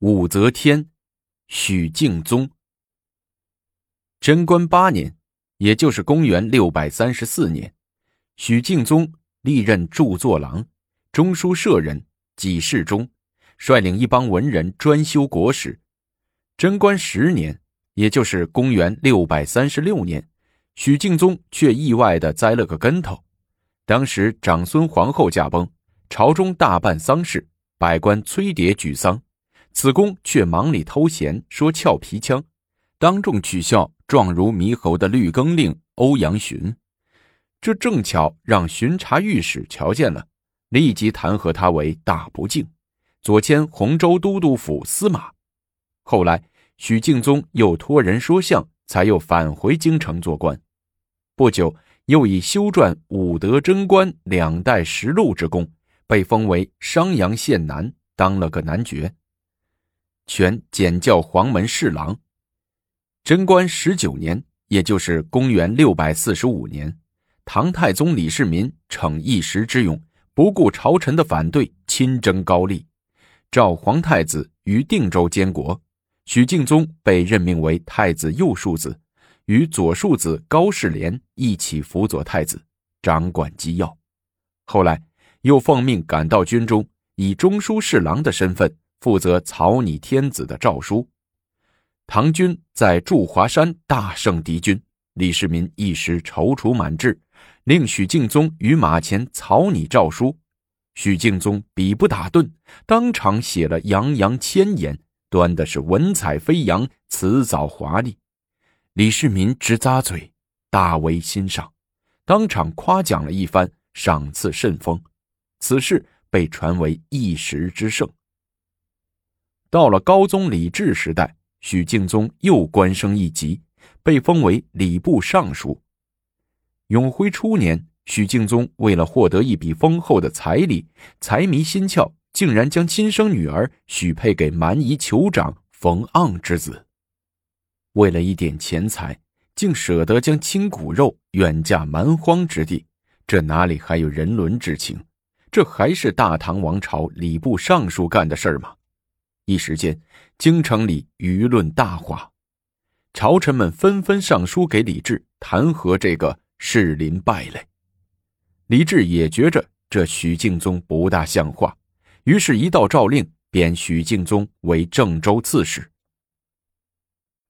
武则天，许敬宗。贞观八年，也就是公元六百三十四年，许敬宗历任著作郎、中书舍人、给事中，率领一帮文人专修国史。贞观十年，也就是公元六百三十六年，许敬宗却意外的栽了个跟头。当时长孙皇后驾崩，朝中大办丧事。百官催牒举丧，子贡却忙里偷闲说俏皮腔，当众取笑状如猕猴的绿更令欧阳询。这正巧让巡查御史瞧见了，立即弹劾他为大不敬，左迁洪州都督府司马。后来许敬宗又托人说相，才又返回京城做官。不久，又以修撰武德贞观两代实录之功。被封为商阳县男，当了个男爵。权检校黄门侍郎。贞观十九年，也就是公元六百四十五年，唐太宗李世民逞一时之勇，不顾朝臣的反对，亲征高丽，召皇太子于定州监国。许敬宗被任命为太子右庶子，与左庶子高士廉一起辅佐太子，掌管机要。后来。又奉命赶到军中，以中书侍郎的身份负责草拟天子的诏书。唐军在驻华山大胜敌军，李世民一时踌躇满志，令许敬宗于马前草拟诏书。许敬宗笔不打顿，当场写了洋洋千言，端的是文采飞扬，辞藻华丽。李世民直咂嘴，大为欣赏，当场夸奖了一番，赏赐甚丰。此事被传为一时之盛。到了高宗李治时代，许敬宗又官升一级，被封为礼部尚书。永徽初年，许敬宗为了获得一笔丰厚的彩礼，财迷心窍，竟然将亲生女儿许配给蛮夷酋长冯盎之子。为了一点钱财，竟舍得将亲骨肉远嫁蛮荒之地，这哪里还有人伦之情？这还是大唐王朝礼部尚书干的事儿吗？一时间，京城里舆论大哗，朝臣们纷纷上书给李治弹劾这个士林败类。李治也觉着这许敬宗不大像话，于是，一道诏令贬许敬宗为郑州刺史。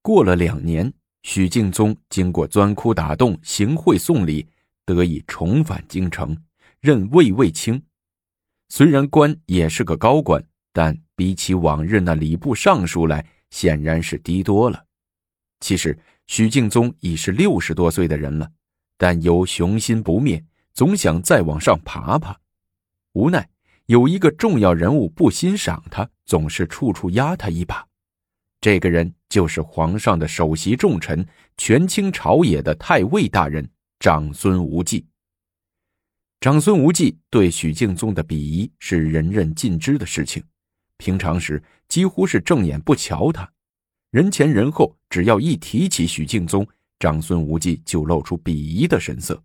过了两年，许敬宗经过钻窟打洞、行贿送礼，得以重返京城，任卫尉卿。虽然官也是个高官，但比起往日那礼部尚书来，显然是低多了。其实许敬宗已是六十多岁的人了，但有雄心不灭，总想再往上爬爬。无奈有一个重要人物不欣赏他，总是处处压他一把。这个人就是皇上的首席重臣、权倾朝野的太尉大人长孙无忌。长孙无忌对许敬宗的鄙夷是人人尽知的事情，平常时几乎是正眼不瞧他，人前人后只要一提起许敬宗，长孙无忌就露出鄙夷的神色。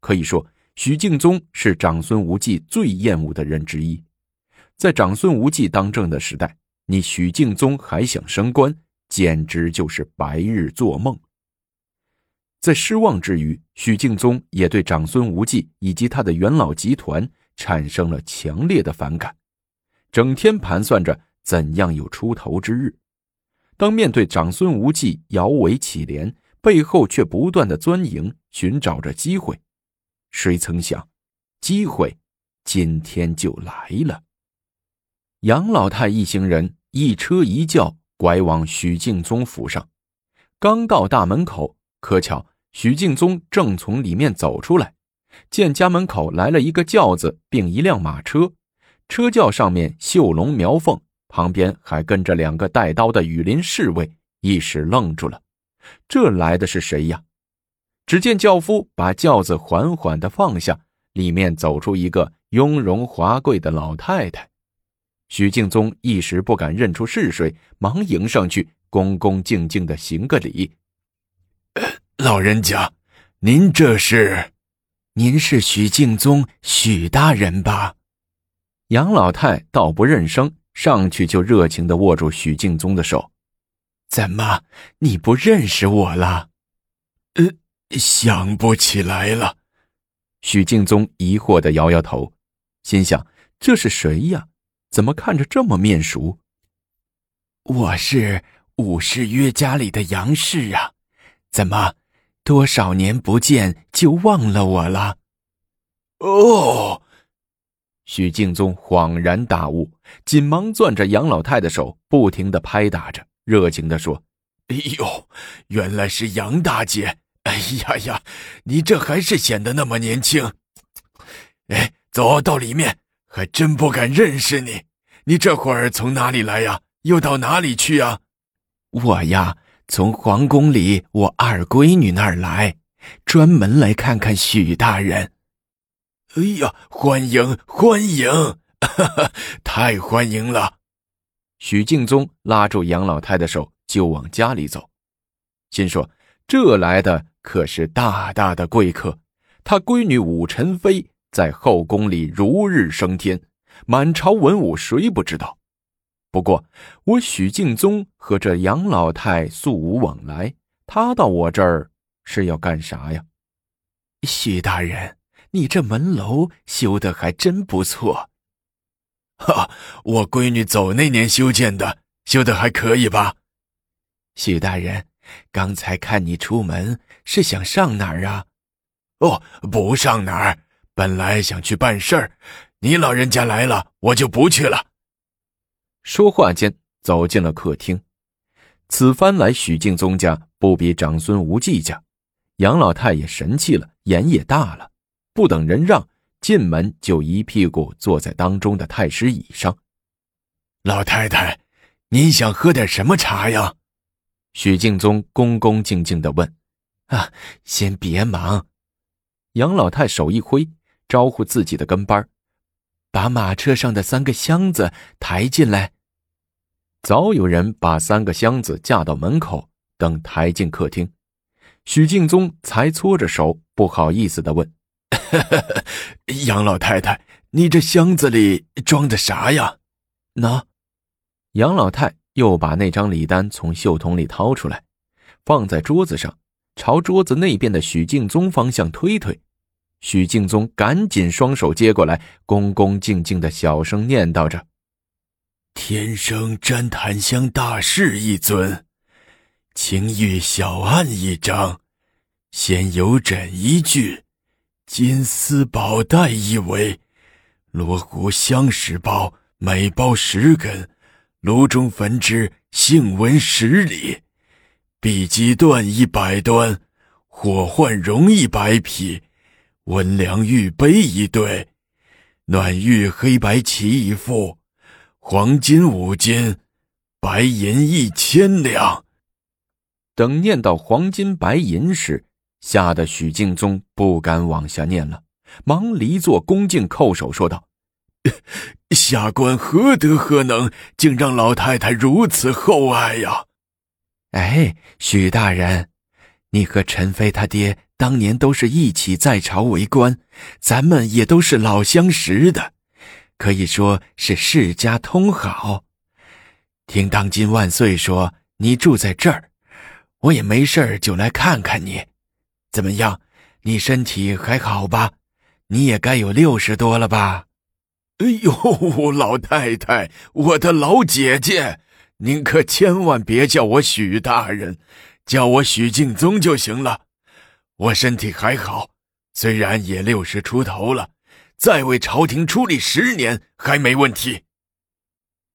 可以说，许敬宗是长孙无忌最厌恶的人之一。在长孙无忌当政的时代，你许敬宗还想升官，简直就是白日做梦。在失望之余，许敬宗也对长孙无忌以及他的元老集团产生了强烈的反感，整天盘算着怎样有出头之日。当面对长孙无忌摇尾乞怜，背后却不断的钻营，寻找着机会，谁曾想，机会今天就来了。杨老太一行人一车一轿拐往许敬宗府上，刚到大门口，可巧。许敬宗正从里面走出来，见家门口来了一个轿子，并一辆马车，车轿上面绣龙描凤，旁边还跟着两个带刀的羽林侍卫，一时愣住了。这来的是谁呀？只见轿夫把轿子缓缓的放下，里面走出一个雍容华贵的老太太。许敬宗一时不敢认出是谁，忙迎上去，恭恭敬敬的行个礼。老人家，您这是？您是许敬宗许大人吧？杨老太倒不认生，上去就热情的握住许敬宗的手。怎么，你不认识我了？呃，想不起来了。许敬宗疑惑的摇摇头，心想：这是谁呀？怎么看着这么面熟？我是武士约家里的杨氏啊，怎么，多少年不见就忘了我了？哦。许敬宗恍然大悟，紧忙攥着杨老太的手，不停的拍打着，热情的说：“哎呦，原来是杨大姐！哎呀呀，你这还是显得那么年轻。哎，走到里面，还真不敢认识你。你这会儿从哪里来呀？又到哪里去呀？我呀，从皇宫里我二闺女那儿来，专门来看看许大人。”哎呀，欢迎欢迎，哈哈，太欢迎了！许敬宗拉住杨老太的手，就往家里走，心说：这来的可是大大的贵客，他闺女武宸妃在后宫里如日升天，满朝文武谁不知道？不过我许敬宗和这杨老太素无往来，他到我这儿是要干啥呀？许大人。你这门楼修的还真不错，哈！我闺女走那年修建的，修的还可以吧？许大人，刚才看你出门是想上哪儿啊？哦，不上哪儿，本来想去办事儿，你老人家来了，我就不去了。说话间走进了客厅，此番来许敬宗家不比长孙无忌家，杨老太也神气了，眼也大了。不等人让，进门就一屁股坐在当中的太师椅上。老太太，您想喝点什么茶呀？许敬宗恭恭敬敬的问。啊，先别忙。杨老太手一挥，招呼自己的跟班把马车上的三个箱子抬进来。早有人把三个箱子架到门口，等抬进客厅。许敬宗才搓着手，不好意思的问。杨老太太，你这箱子里装的啥呀？那，杨老太又把那张礼单从袖筒里掏出来，放在桌子上，朝桌子那边的许敬宗方向推推。许敬宗赶紧双手接过来，恭恭敬敬的小声念叨着：“天生旃檀香大士一尊，青玉小案一张，仙游枕一具。”金丝宝带一围，罗湖香十包每包十根，炉中焚之性温十里，碧鸡断一百端，火换绒一百匹，温凉玉杯一对，暖玉黑白旗一副，黄金五斤，白银一千两。等念到黄金白银时。吓得许敬宗不敢往下念了，忙离座恭敬叩首说道：“ 下官何德何能，竟让老太太如此厚爱呀？”哎，许大人，你和陈飞他爹当年都是一起在朝为官，咱们也都是老相识的，可以说是世家通好。听当今万岁说你住在这儿，我也没事就来看看你。怎么样？你身体还好吧？你也该有六十多了吧？哎呦，老太太，我的老姐姐，您可千万别叫我许大人，叫我许敬宗就行了。我身体还好，虽然也六十出头了，再为朝廷出力十年还没问题。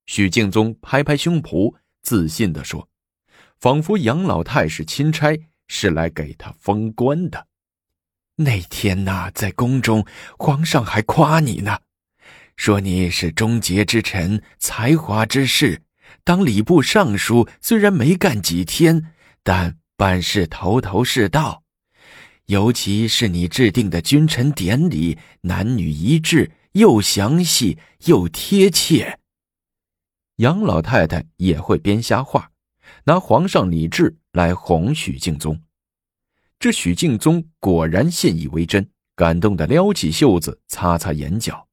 许敬宗拍拍胸脯，自信地说，仿佛杨老太是钦差。是来给他封官的。那天呐，在宫中，皇上还夸你呢，说你是忠节之臣，才华之士。当礼部尚书虽然没干几天，但办事头头是道。尤其是你制定的君臣典礼，男女一致，又详细又贴切。杨老太太也会编瞎话。拿皇上李治来哄许敬宗，这许敬宗果然信以为真，感动的撩起袖子擦擦眼角。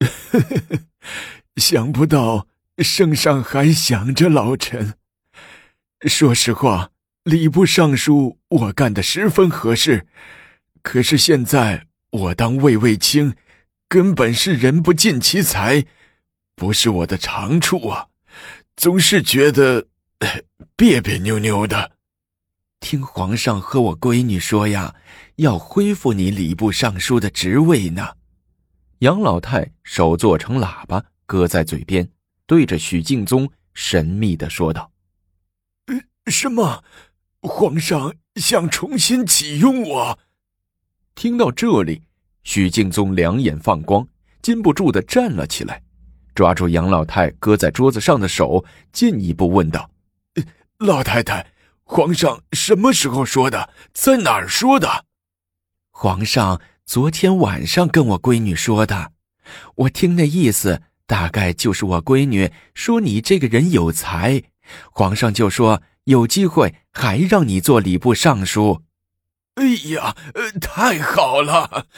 想不到圣上还想着老臣。说实话，礼部尚书我干的十分合适，可是现在我当卫尉卿，根本是人不尽其才，不是我的长处啊，总是觉得 别别扭扭的。听皇上和我闺女说呀，要恢复你礼部尚书的职位呢。杨老太手做成喇叭，搁在嘴边，对着许敬宗神秘的说道。什么？皇上想重新启用我？听到这里，许敬宗两眼放光，禁不住的站了起来，抓住杨老太搁在桌子上的手，进一步问道：“老太太，皇上什么时候说的？在哪儿说的？”皇上昨天晚上跟我闺女说的。我听那意思，大概就是我闺女说你这个人有才，皇上就说。有机会还让你做礼部尚书，哎呀，呃太好了！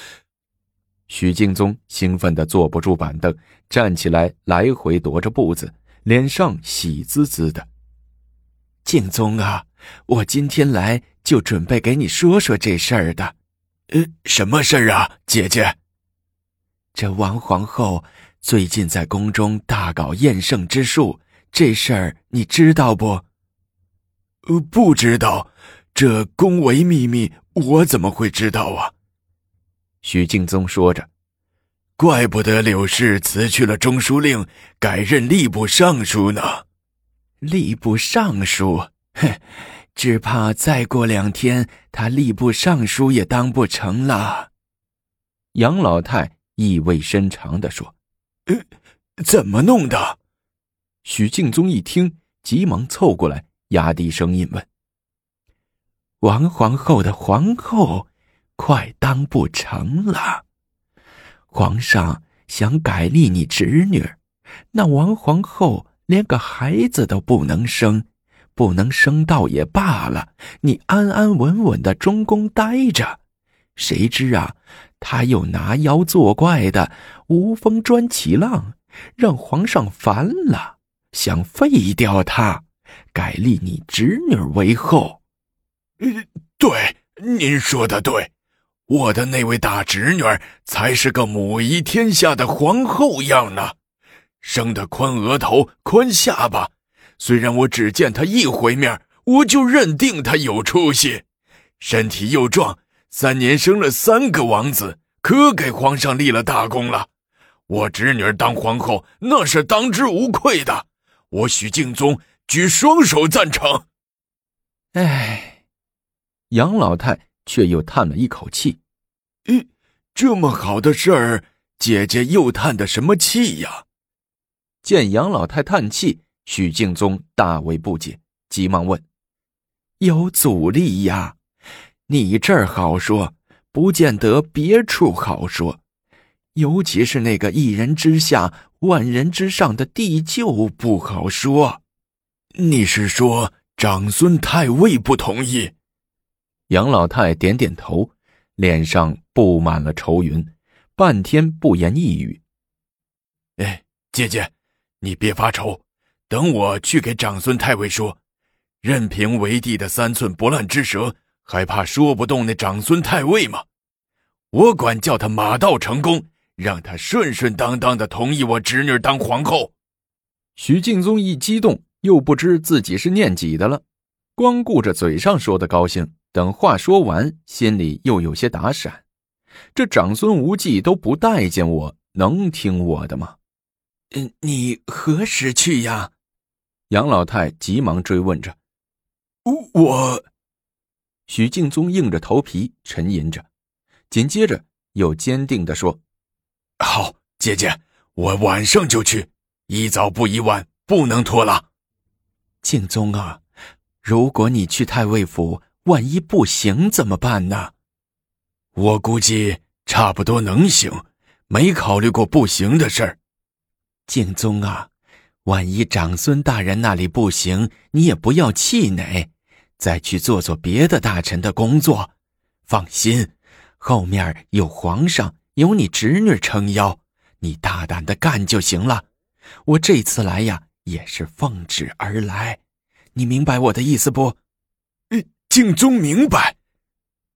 徐敬宗兴奋的坐不住板凳，站起来来回踱着步子，脸上喜滋滋的。敬宗啊，我今天来就准备给你说说这事儿的。呃，什么事儿啊，姐姐？这王皇后最近在宫中大搞验圣之术，这事儿你知道不？呃，不知道，这宫闱秘密，我怎么会知道啊？许敬宗说着，怪不得柳氏辞去了中书令，改任吏部尚书呢。吏部尚书，哼，只怕再过两天，他吏部尚书也当不成了。杨老太意味深长的说：“呃，怎么弄的？”许敬宗一听，急忙凑过来。压低声音问：“王皇后的皇后快当不成了，皇上想改立你侄女，那王皇后连个孩子都不能生，不能生倒也罢了，你安安稳稳的中宫待着。谁知啊，她又拿妖作怪的，无风专起浪，让皇上烦了，想废掉她。”改立你侄女为后，对，您说的对，我的那位大侄女才是个母仪天下的皇后样呢，生的宽额头、宽下巴，虽然我只见他一回面，我就认定他有出息，身体又壮，三年生了三个王子，可给皇上立了大功了。我侄女当皇后，那是当之无愧的。我许敬宗。举双手赞成。哎，杨老太却又叹了一口气：“嗯，这么好的事儿，姐姐又叹的什么气呀？”见杨老太叹气，许敬宗大为不解，急忙问：“有阻力呀？你这儿好说，不见得别处好说。尤其是那个一人之下，万人之上的地舅不好说。”你是说长孙太尉不同意？杨老太点点头，脸上布满了愁云，半天不言一语。哎，姐姐，你别发愁，等我去给长孙太尉说，任凭为帝的三寸不烂之舌，还怕说不动那长孙太尉吗？我管叫他马到成功，让他顺顺当当的同意我侄女当皇后。徐敬宗一激动。又不知自己是念几的了，光顾着嘴上说的高兴，等话说完，心里又有些打闪。这长孙无忌都不待见我，能听我的吗？嗯，你何时去呀？杨老太急忙追问着。我我，许敬宗硬着头皮沉吟着，紧接着又坚定的说：“好，姐姐，我晚上就去，宜早不宜晚，不能拖拉。”敬宗啊，如果你去太尉府，万一不行怎么办呢？我估计差不多能行，没考虑过不行的事儿。敬宗啊，万一长孙大人那里不行，你也不要气馁，再去做做别的大臣的工作。放心，后面有皇上，有你侄女撑腰，你大胆的干就行了。我这次来呀，也是奉旨而来。你明白我的意思不？敬宗明白。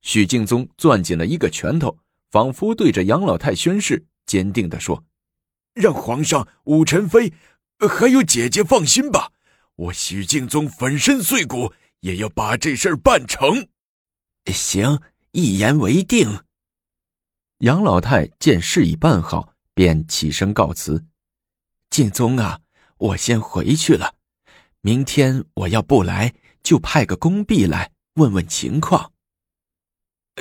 许敬宗攥紧了一个拳头，仿佛对着杨老太宣誓，坚定地说：“让皇上、武宸妃，还有姐姐放心吧。我许敬宗粉身碎骨，也要把这事儿办成。”行，一言为定。杨老太见事已办好，便起身告辞：“敬宗啊，我先回去了。明天我要不来，就派个宫婢来问问情况。”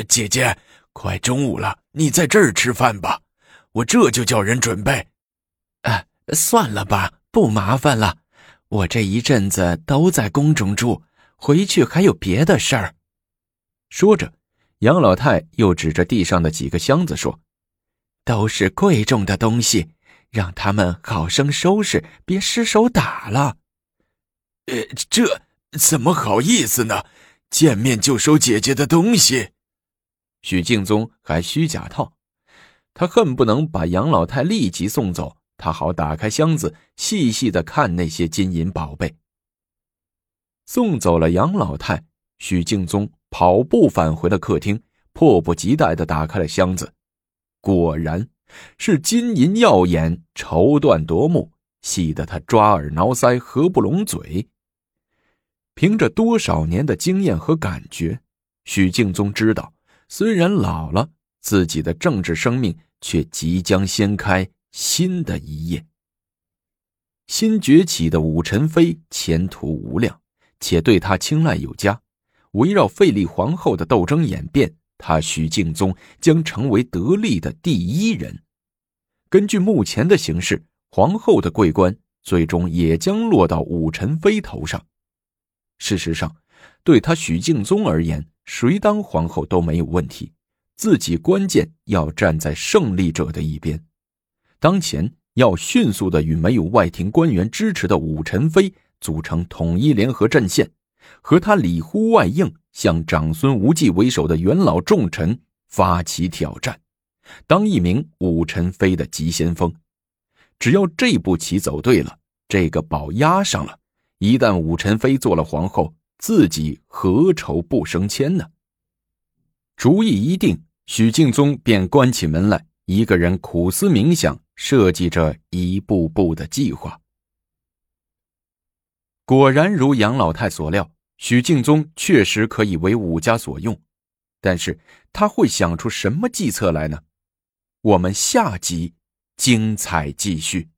姐姐，快中午了，你在这儿吃饭吧，我这就叫人准备。算了吧，不麻烦了。我这一阵子都在宫中住，回去还有别的事儿。说着，杨老太又指着地上的几个箱子说：“都是贵重的东西，让他们好生收拾，别失手打了。”呃，这怎么好意思呢？见面就收姐姐的东西。许敬宗还虚假套，他恨不能把杨老太立即送走，他好打开箱子，细细的看那些金银宝贝。送走了杨老太，许敬宗跑步返回了客厅，迫不及待的打开了箱子，果然是金银耀眼，绸缎夺目，细得他抓耳挠腮，合不拢嘴。凭着多少年的经验和感觉，许敬宗知道。虽然老了，自己的政治生命却即将掀开新的一页。新崛起的武臣妃前途无量，且对他青睐有加。围绕废立皇后的斗争演变，他许敬宗将成为得力的第一人。根据目前的形势，皇后的桂冠最终也将落到武臣妃头上。事实上，对他许敬宗而言，谁当皇后都没有问题，自己关键要站在胜利者的一边。当前要迅速的与没有外廷官员支持的武臣妃组成统一联合阵线，和他里呼外应向长孙无忌为首的元老重臣发起挑战，当一名武臣妃的急先锋。只要这步棋走对了，这个宝压上了，一旦武臣妃做了皇后。自己何愁不升迁呢？主意一定，许敬宗便关起门来，一个人苦思冥想，设计着一步步的计划。果然如杨老太所料，许敬宗确实可以为武家所用，但是他会想出什么计策来呢？我们下集精彩继续。